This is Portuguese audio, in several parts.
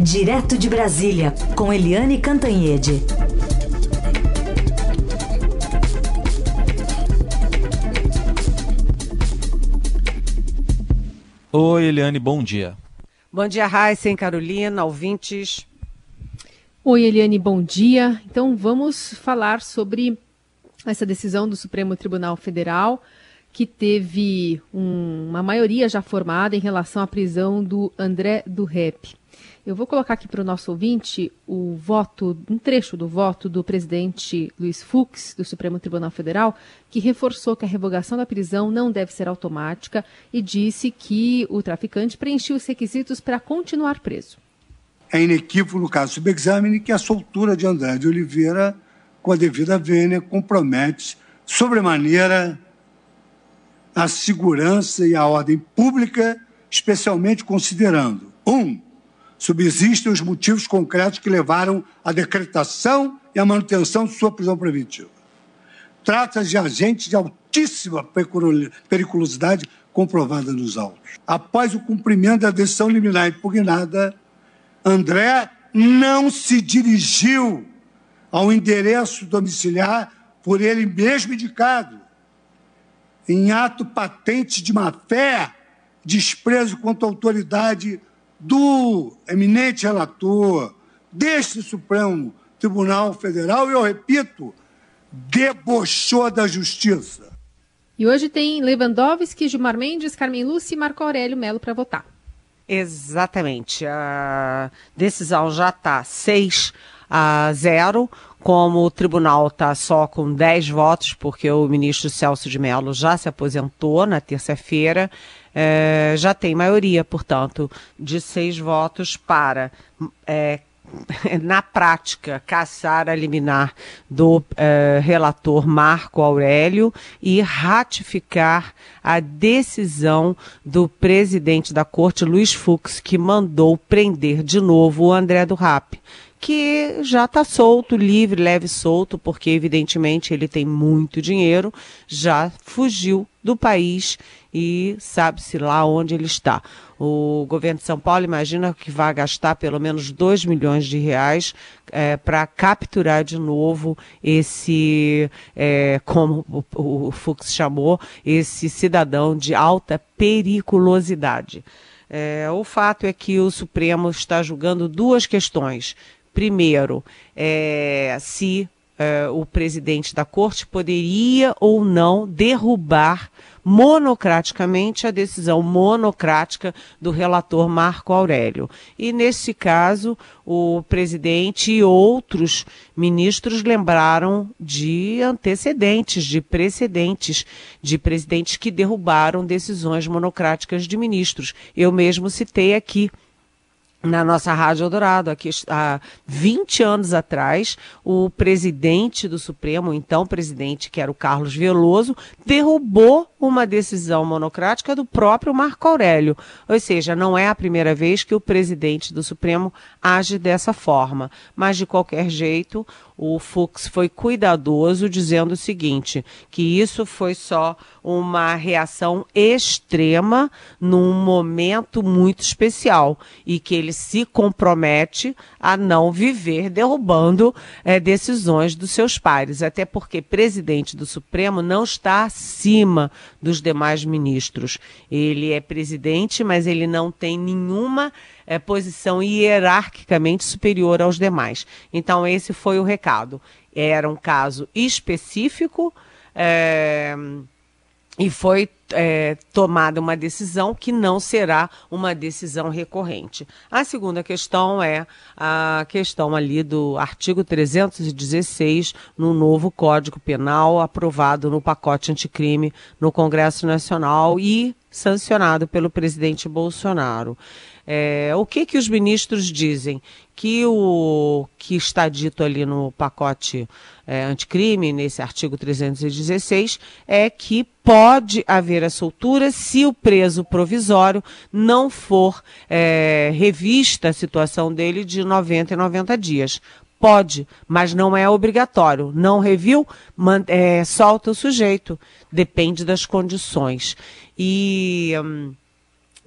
Direto de Brasília, com Eliane Cantanhede. Oi, Eliane, bom dia. Bom dia, Raíssa, Carolina, ouvintes. Oi, Eliane, bom dia. Então vamos falar sobre essa decisão do Supremo Tribunal Federal que teve um, uma maioria já formada em relação à prisão do André do Rep. Eu vou colocar aqui para o nosso ouvinte o voto, um trecho do voto do presidente Luiz Fux, do Supremo Tribunal Federal, que reforçou que a revogação da prisão não deve ser automática e disse que o traficante preencheu os requisitos para continuar preso. É inequívoco no caso subexame que a soltura de André de Oliveira, com a devida vênia, compromete sobremaneira a segurança e a ordem pública, especialmente considerando: um, subsistem os motivos concretos que levaram à decretação e à manutenção de sua prisão preventiva. Trata-se de agentes de altíssima periculosidade comprovada nos autos. Após o cumprimento da decisão liminar impugnada, André não se dirigiu ao endereço domiciliar por ele mesmo indicado, em ato patente de má-fé, desprezo contra a autoridade do eminente relator deste Supremo Tribunal Federal, e eu repito, debochou da justiça. E hoje tem Lewandowski, Gilmar Mendes, Carmen Lúcia e Marco Aurélio Melo para votar. Exatamente. A decisão já está 6 a 0, como o tribunal está só com 10 votos, porque o ministro Celso de Mello já se aposentou na terça-feira, é, já tem maioria, portanto, de seis votos para. É, na prática, caçar a liminar do é, relator Marco Aurélio e ratificar a decisão do presidente da corte, Luiz Fux, que mandou prender de novo o André do Rap que já está solto, livre, leve solto, porque evidentemente ele tem muito dinheiro, já fugiu do país e sabe-se lá onde ele está. O governo de São Paulo imagina que vai gastar pelo menos 2 milhões de reais é, para capturar de novo esse, é, como o, o Fux chamou, esse cidadão de alta periculosidade. É, o fato é que o Supremo está julgando duas questões. Primeiro, é, se é, o presidente da corte poderia ou não derrubar monocraticamente a decisão monocrática do relator Marco Aurélio. E nesse caso, o presidente e outros ministros lembraram de antecedentes, de precedentes, de presidentes que derrubaram decisões monocráticas de ministros. Eu mesmo citei aqui na nossa Rádio Eldorado, aqui há 20 anos atrás, o presidente do Supremo, então presidente, que era o Carlos Veloso, derrubou uma decisão monocrática do próprio Marco Aurélio. Ou seja, não é a primeira vez que o presidente do Supremo age dessa forma. Mas, de qualquer jeito, o Fux foi cuidadoso dizendo o seguinte, que isso foi só uma reação extrema num momento muito especial e que ele se compromete a não viver derrubando é, decisões dos seus pares, até porque presidente do Supremo não está acima dos demais ministros. Ele é presidente, mas ele não tem nenhuma é, posição hierarquicamente superior aos demais. Então, esse foi o recado. Era um caso específico. É, e foi é, tomada uma decisão que não será uma decisão recorrente. A segunda questão é a questão ali do artigo 316 no novo Código Penal aprovado no pacote anticrime no Congresso Nacional e sancionado pelo presidente Bolsonaro. É, o que que os ministros dizem? Que o que está dito ali no pacote é, anticrime, nesse artigo 316, é que pode haver a soltura se o preso provisório não for é, revista a situação dele de 90 e 90 dias. Pode, mas não é obrigatório. Não reviu, é, solta o sujeito. Depende das condições. E. Hum,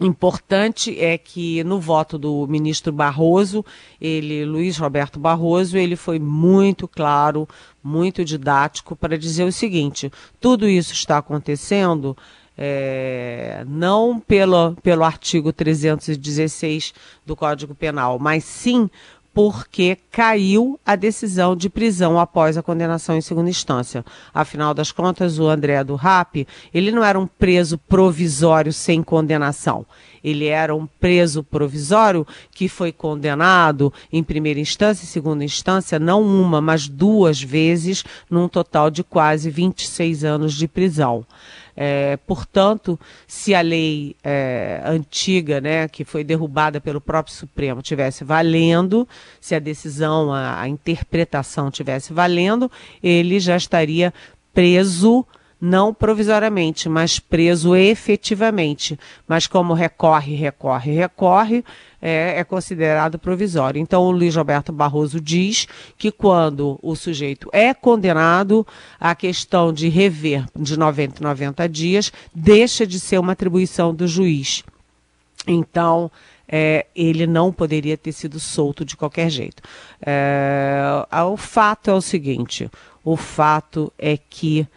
importante é que no voto do ministro Barroso, ele, Luiz Roberto Barroso, ele foi muito claro, muito didático para dizer o seguinte: tudo isso está acontecendo é, não pelo, pelo artigo 316 do Código Penal, mas sim porque caiu a decisão de prisão após a condenação em segunda instância. Afinal das contas, o André do RAP, ele não era um preso provisório sem condenação. Ele era um preso provisório que foi condenado em primeira instância e segunda instância, não uma, mas duas vezes, num total de quase 26 anos de prisão. É, portanto, se a lei é, antiga, né, que foi derrubada pelo próprio Supremo, tivesse valendo, se a decisão, a, a interpretação tivesse valendo, ele já estaria preso não provisoriamente, mas preso efetivamente. Mas como recorre, recorre, recorre, é, é, considerado provisório. Então, o Luiz Roberto Barroso diz que quando o sujeito é condenado, a questão de rever de 90 em 90 dias deixa de ser uma atribuição do juiz. Então, é, ele não poderia ter sido solto de qualquer jeito. É, o fato é o seguinte: o fato é que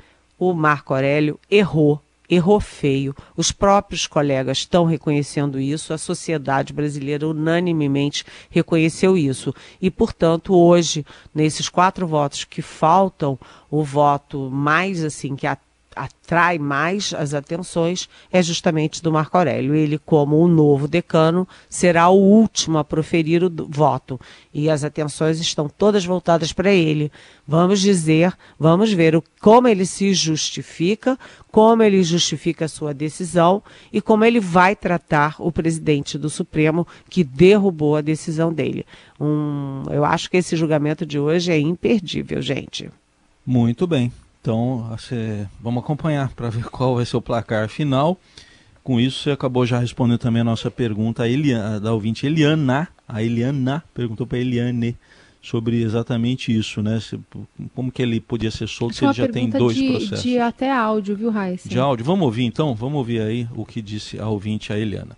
o Marco Aurélio errou, errou feio. Os próprios colegas estão reconhecendo isso, a sociedade brasileira unanimemente reconheceu isso. E, portanto, hoje, nesses quatro votos que faltam, o voto mais assim que atrai mais as atenções é justamente do Marco Aurélio. Ele, como o novo decano, será o último a proferir o voto. E as atenções estão todas voltadas para ele. Vamos dizer, vamos ver o, como ele se justifica, como ele justifica a sua decisão e como ele vai tratar o presidente do Supremo que derrubou a decisão dele. Um, eu acho que esse julgamento de hoje é imperdível, gente. Muito bem. Então, você, vamos acompanhar para ver qual vai ser o placar final. Com isso, você acabou já respondendo também a nossa pergunta a Eliana, da ouvinte Eliana. A Eliana perguntou para Eliane sobre exatamente isso, né? Se, como que ele podia ser solto se ele já tem dois de, processos? De até áudio, viu, Raíssa? De áudio. Vamos ouvir então? Vamos ouvir aí o que disse a ouvinte a Eliana.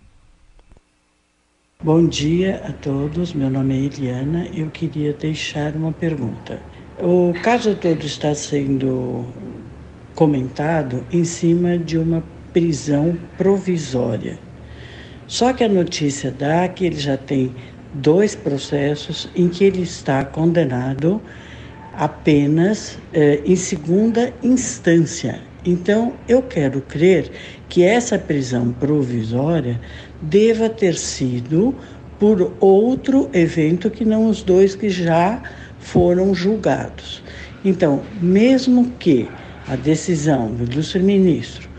Bom dia a todos, meu nome é Eliana. Eu queria deixar uma pergunta. O caso todo está sendo comentado em cima de uma prisão provisória. Só que a notícia dá que ele já tem dois processos em que ele está condenado apenas eh, em segunda instância. Então, eu quero crer que essa prisão provisória deva ter sido por outro evento que não os dois que já foram julgados. Então, mesmo que a decisão do ilustre ministro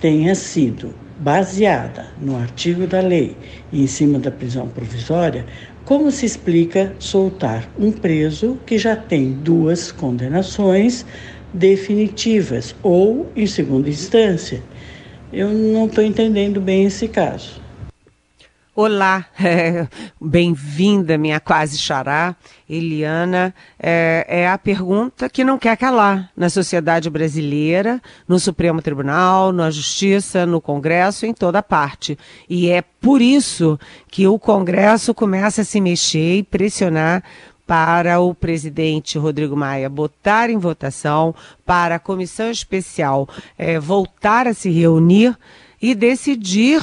tenha sido baseada no artigo da lei e em cima da prisão provisória, como se explica soltar um preso que já tem duas condenações definitivas ou em segunda instância? Eu não estou entendendo bem esse caso. Olá, é, bem-vinda, minha quase xará, Eliana. É, é, a pergunta que não quer calar na sociedade brasileira, no Supremo Tribunal, na Justiça, no Congresso, em toda parte. E é por isso que o Congresso começa a se mexer e pressionar para o presidente Rodrigo Maia botar em votação, para a comissão especial é, voltar a se reunir e decidir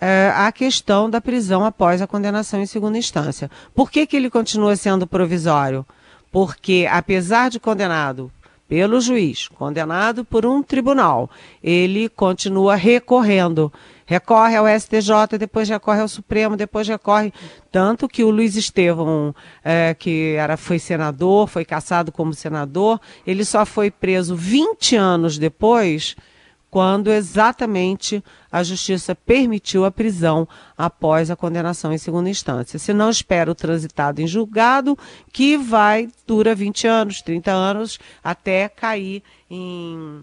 é, a questão da prisão após a condenação em segunda instância. Por que, que ele continua sendo provisório? Porque, apesar de condenado pelo juiz, condenado por um tribunal, ele continua recorrendo. Recorre ao STJ, depois recorre ao Supremo, depois recorre. Tanto que o Luiz Estevão, é, que era, foi senador, foi caçado como senador, ele só foi preso 20 anos depois quando exatamente a justiça permitiu a prisão após a condenação em segunda instância. Se não espera o transitado em julgado, que vai, dura 20 anos, 30 anos, até cair em,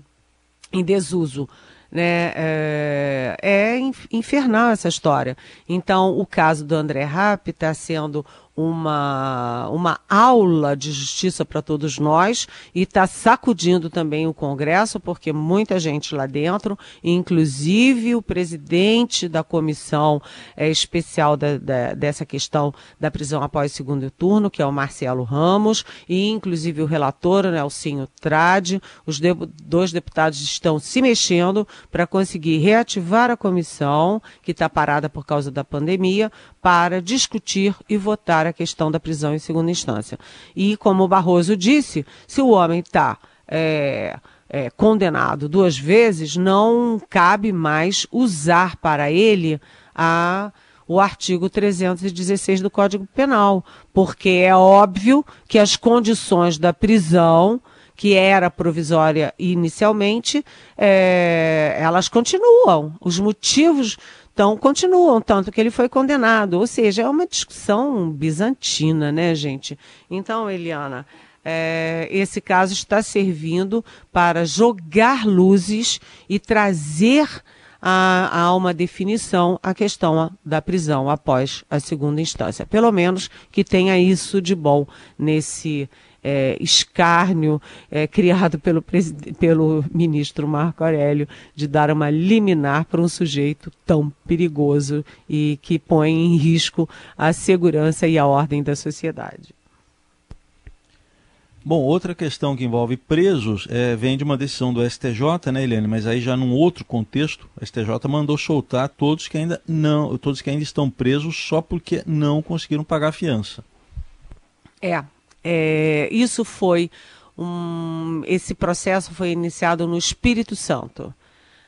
em desuso. Né? É, é infernal essa história. Então, o caso do André Rapp está sendo uma, uma aula de justiça para todos nós e está sacudindo também o Congresso, porque muita gente lá dentro, inclusive o presidente da comissão é, especial da, da, dessa questão da prisão após o segundo turno, que é o Marcelo Ramos, e inclusive o relator, Nelsinho Trade, os de, dois deputados estão se mexendo para conseguir reativar a comissão, que está parada por causa da pandemia, para discutir e votar a questão da prisão em segunda instância. E, como o Barroso disse, se o homem está é, é, condenado duas vezes, não cabe mais usar para ele a o artigo 316 do Código Penal, porque é óbvio que as condições da prisão, que era provisória inicialmente, é, elas continuam. Os motivos então, continuam, tanto que ele foi condenado. Ou seja, é uma discussão bizantina, né, gente? Então, Eliana, é, esse caso está servindo para jogar luzes e trazer a, a, uma definição a questão da prisão após a segunda instância. Pelo menos que tenha isso de bom nesse é, escárnio é, criado pelo, pelo ministro Marco Aurélio de dar uma liminar para um sujeito tão perigoso e que põe em risco a segurança e a ordem da sociedade. Bom, outra questão que envolve presos é, vem de uma decisão do STJ, né, Eliane? Mas aí já num outro contexto, o STJ mandou soltar todos que ainda não, todos que ainda estão presos só porque não conseguiram pagar a fiança. É, é, isso foi um, esse processo foi iniciado no Espírito Santo.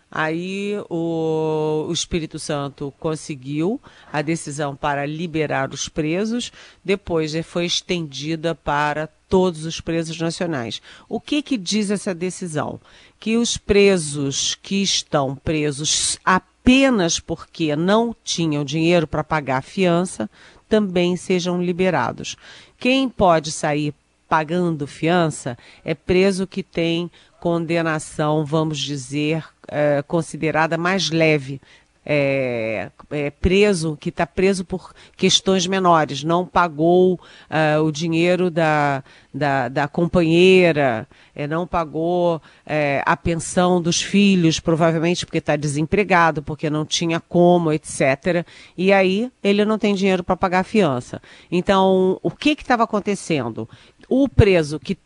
Aí o, o, Espírito Santo conseguiu a decisão para liberar os presos, depois foi estendida para todos os presos nacionais. O que, que diz essa decisão? Que os presos que estão presos apenas porque não tinham dinheiro para pagar a fiança também sejam liberados. Quem pode sair pagando fiança é preso que tem condenação, vamos dizer, é, considerada mais leve. É, é, preso, que está preso por questões menores, não pagou uh, o dinheiro da, da, da companheira, é, não pagou é, a pensão dos filhos, provavelmente porque está desempregado, porque não tinha como, etc. E aí ele não tem dinheiro para pagar a fiança. Então, o que estava acontecendo? O preso que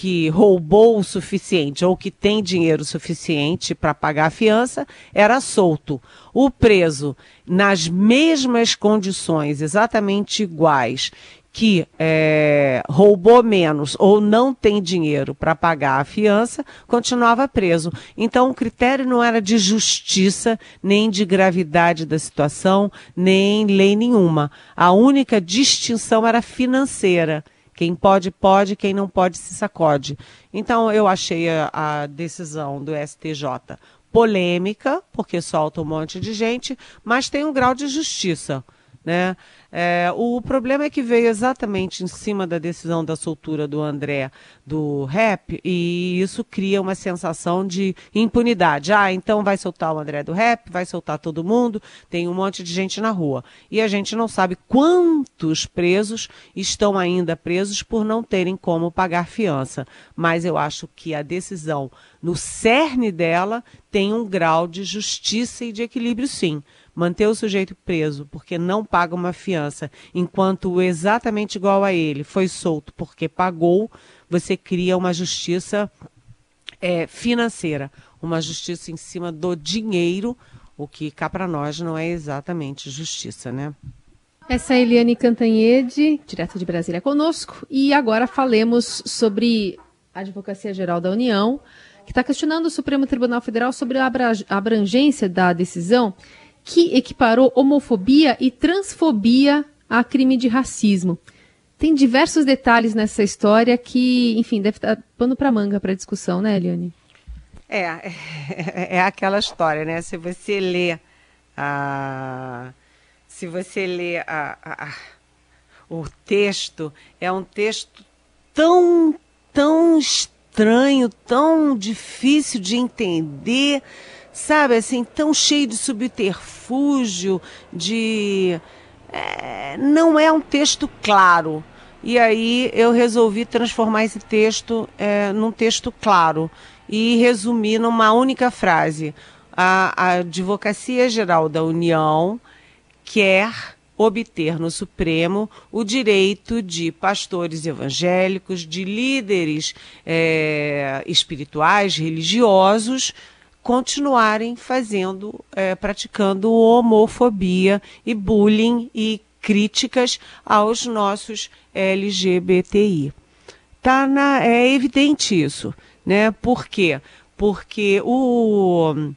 que roubou o suficiente ou que tem dinheiro suficiente para pagar a fiança era solto. O preso, nas mesmas condições, exatamente iguais, que é, roubou menos ou não tem dinheiro para pagar a fiança, continuava preso. Então, o critério não era de justiça, nem de gravidade da situação, nem lei nenhuma. A única distinção era financeira. Quem pode, pode, quem não pode, se sacode. Então, eu achei a, a decisão do STJ polêmica, porque solta um monte de gente, mas tem um grau de justiça. Né? É, o problema é que veio exatamente em cima da decisão da soltura do André do rap e isso cria uma sensação de impunidade. Ah, então vai soltar o André do rap, vai soltar todo mundo, tem um monte de gente na rua. E a gente não sabe quantos presos estão ainda presos por não terem como pagar fiança. Mas eu acho que a decisão, no cerne dela, tem um grau de justiça e de equilíbrio, sim. Manter o sujeito preso porque não paga uma fiança, enquanto o exatamente igual a ele foi solto porque pagou, você cria uma justiça é, financeira, uma justiça em cima do dinheiro, o que cá para nós não é exatamente justiça, né? Essa é Eliane Cantanhede, direto de Brasília conosco, e agora falemos sobre a Advocacia Geral da União, que está questionando o Supremo Tribunal Federal sobre a abrangência da decisão que equiparou homofobia e transfobia a crime de racismo. Tem diversos detalhes nessa história que, enfim, deve estar pano para manga para discussão, né, Eliane? É, é, é, aquela história, né? Se você lê a, se você lê a, a, a, o texto, é um texto tão, tão estranho, tão difícil de entender sabe, assim, tão cheio de subterfúgio, de é, não é um texto claro. E aí eu resolvi transformar esse texto é, num texto claro e resumir numa única frase. A, a Advocacia Geral da União quer obter no Supremo o direito de pastores evangélicos, de líderes é, espirituais, religiosos, continuarem fazendo, é, praticando homofobia e bullying e críticas aos nossos LGBTI. Tá na, é evidente isso, né? Por quê? Porque o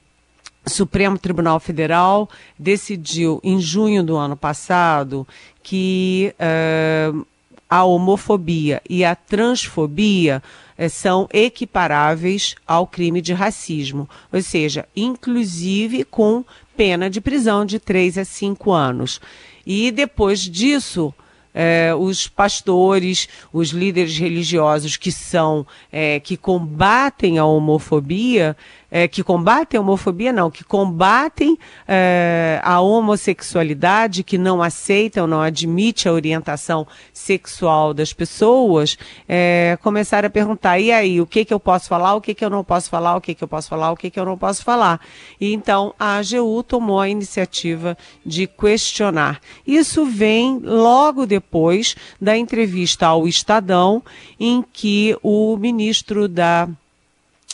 Supremo Tribunal Federal decidiu em junho do ano passado que uh, a homofobia e a transfobia uh, são equiparáveis ao crime de racismo, ou seja, inclusive com pena de prisão de 3 a 5 anos. E depois disso, é, os pastores, os líderes religiosos que são, é, que combatem a homofobia, é, que combatem a homofobia, não, que combatem é, a homossexualidade, que não aceitam, não admitem a orientação sexual das pessoas, é, começaram a perguntar, e aí, o que que eu posso falar, o que que eu não posso falar, o que que eu posso falar, o que que eu não posso falar. E então a AGU tomou a iniciativa de questionar. Isso vem logo depois da entrevista ao Estadão, em que o ministro da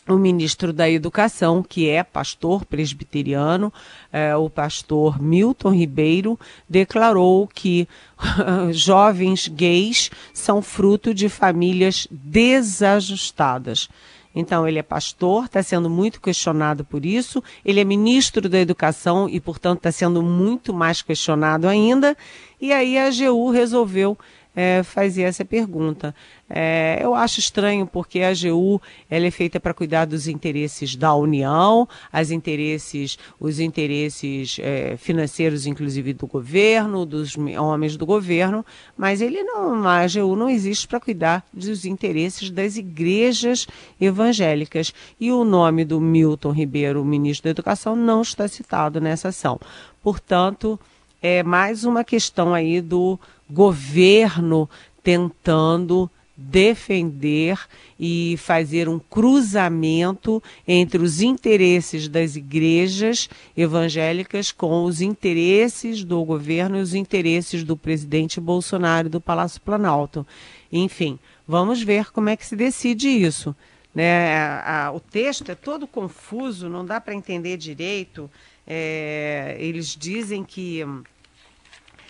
o ministro da Educação, que é pastor presbiteriano, é, o pastor Milton Ribeiro, declarou que jovens gays são fruto de famílias desajustadas. Então, ele é pastor, está sendo muito questionado por isso. Ele é ministro da Educação e, portanto, está sendo muito mais questionado ainda. E aí a AGU resolveu é, fazia essa pergunta. É, eu acho estranho porque a AGU ela é feita para cuidar dos interesses da União, as interesses, os interesses é, financeiros, inclusive do governo, dos homens do governo, mas ele não, a AGU não existe para cuidar dos interesses das igrejas evangélicas. E o nome do Milton Ribeiro, ministro da Educação, não está citado nessa ação. Portanto, é mais uma questão aí do governo tentando defender e fazer um cruzamento entre os interesses das igrejas evangélicas com os interesses do governo e os interesses do presidente Bolsonaro do Palácio Planalto. Enfim, vamos ver como é que se decide isso. Né? A, a, o texto é todo confuso, não dá para entender direito. É, eles dizem que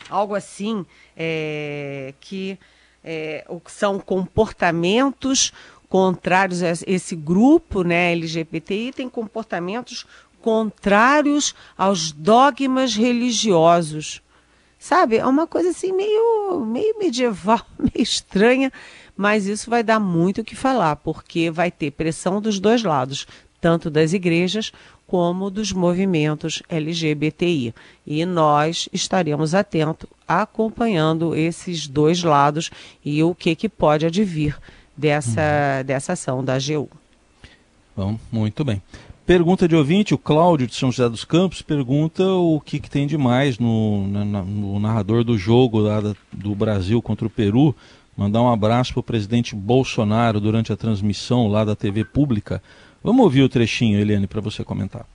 algo assim é, que é, são comportamentos contrários a esse grupo né, LGBTI tem comportamentos contrários aos dogmas religiosos. Sabe? É uma coisa assim meio, meio medieval, meio estranha, mas isso vai dar muito o que falar, porque vai ter pressão dos dois lados, tanto das igrejas como dos movimentos LGBTI. E nós estaremos atentos, acompanhando esses dois lados e o que, que pode advir dessa, uhum. dessa ação da AGU. Bom, muito bem. Pergunta de ouvinte, o Cláudio de São José dos Campos pergunta o que, que tem de mais no, na, no narrador do jogo lá da, do Brasil contra o Peru. Mandar um abraço para o presidente Bolsonaro durante a transmissão lá da TV pública. Vamos ouvir o trechinho, Eliane, para você comentar.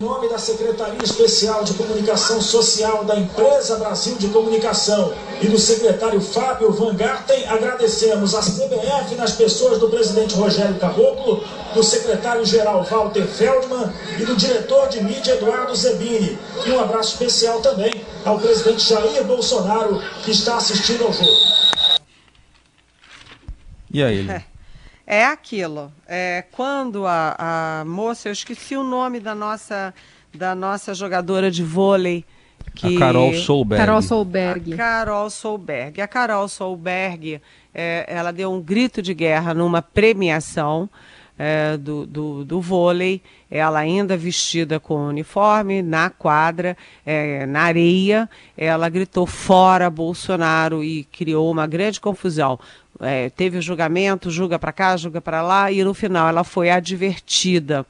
Em nome da Secretaria Especial de Comunicação Social da Empresa Brasil de Comunicação e do secretário Fábio Van Garten, agradecemos a CBF nas pessoas do presidente Rogério Caboclo, do secretário-geral Walter Feldman e do diretor de mídia Eduardo Zebini. E um abraço especial também ao presidente Jair Bolsonaro, que está assistindo ao jogo. E aí, ele? É aquilo. É, quando a, a moça, eu esqueci o nome da nossa, da nossa jogadora de vôlei. Que... A Carol Solberg. Carol Solberg. A Carol Solberg. A Carol Solberg, é, ela deu um grito de guerra numa premiação é, do, do, do, vôlei, ela ainda vestida com uniforme, na quadra, é, na areia, ela gritou fora Bolsonaro e criou uma grande confusão é, teve o julgamento, julga para cá, julga para lá, e no final ela foi advertida.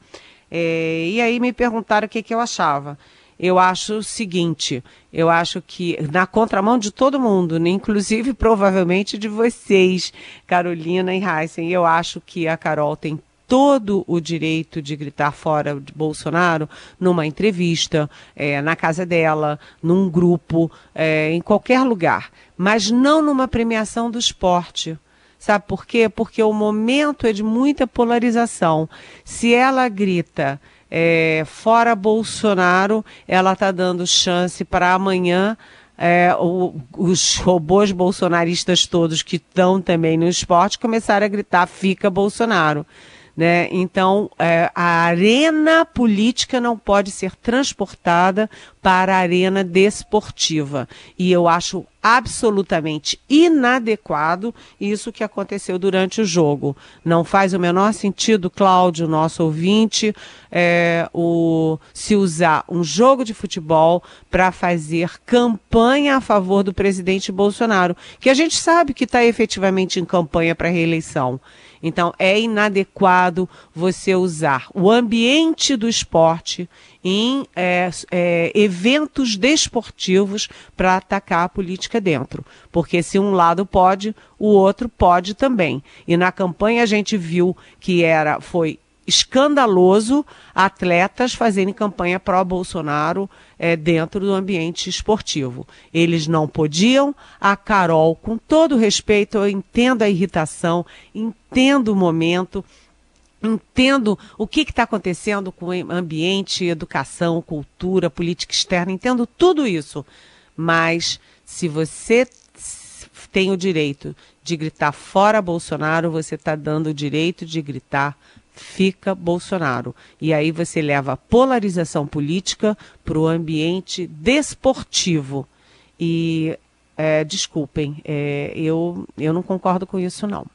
É, e aí me perguntaram o que, que eu achava. eu acho o seguinte: eu acho que, na contramão de todo mundo, né, inclusive provavelmente de vocês, Carolina e Heisen, eu acho que a Carol tem todo o direito de gritar fora de Bolsonaro numa entrevista, é, na casa dela, num grupo, é, em qualquer lugar, mas não numa premiação do esporte. Sabe por quê? Porque o momento é de muita polarização. Se ela grita é, fora Bolsonaro, ela está dando chance para amanhã é, o, os robôs bolsonaristas todos que estão também no esporte começarem a gritar fica Bolsonaro. Né? Então, é, a arena política não pode ser transportada para a arena desportiva. E eu acho absolutamente inadequado isso que aconteceu durante o jogo. Não faz o menor sentido, Cláudio, nosso ouvinte, é, o, se usar um jogo de futebol para fazer campanha a favor do presidente Bolsonaro, que a gente sabe que está efetivamente em campanha para reeleição. Então, é inadequado você usar o ambiente do esporte em é, é, eventos desportivos para atacar a política dentro. Porque se um lado pode, o outro pode também. E na campanha a gente viu que era, foi escandaloso atletas fazerem campanha pró-Bolsonaro é, dentro do ambiente esportivo. Eles não podiam. A Carol, com todo respeito, eu entendo a irritação, entendo o momento, entendo o que está acontecendo com o ambiente, educação, cultura, política externa, entendo tudo isso. Mas se você tem o direito de gritar fora Bolsonaro, você está dando o direito de gritar fica Bolsonaro. E aí você leva a polarização política para o ambiente desportivo. E é, desculpem, é, eu, eu não concordo com isso, não.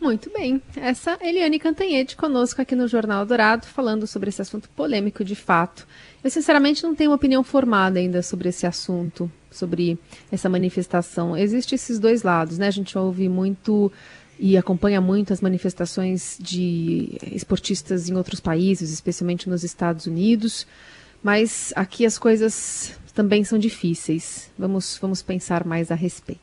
Muito bem. Essa Eliane Cantanhede conosco aqui no Jornal Dourado, falando sobre esse assunto polêmico de fato. Eu, sinceramente, não tenho uma opinião formada ainda sobre esse assunto, sobre essa manifestação. Existem esses dois lados, né? A gente ouve muito e acompanha muito as manifestações de esportistas em outros países, especialmente nos Estados Unidos. Mas aqui as coisas também são difíceis. Vamos, vamos pensar mais a respeito.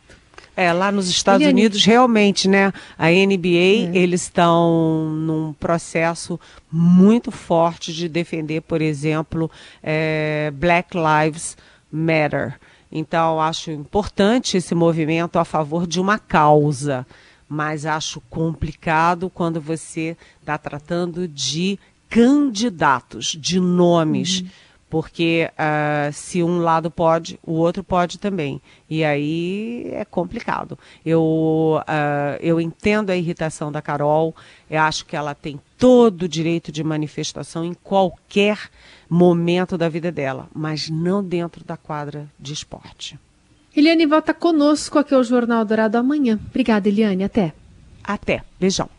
É, lá nos Estados Eliane. Unidos, realmente, né? A NBA, é. eles estão num processo muito forte de defender, por exemplo, é, Black Lives Matter. Então, acho importante esse movimento a favor de uma causa mas acho complicado quando você está tratando de candidatos, de nomes. Uhum. Porque uh, se um lado pode, o outro pode também. E aí é complicado. Eu, uh, eu entendo a irritação da Carol, eu acho que ela tem todo o direito de manifestação em qualquer momento da vida dela, mas não dentro da quadra de esporte. Eliane volta conosco aqui ao Jornal Dourado amanhã. Obrigada, Eliane. Até. Até. Beijão.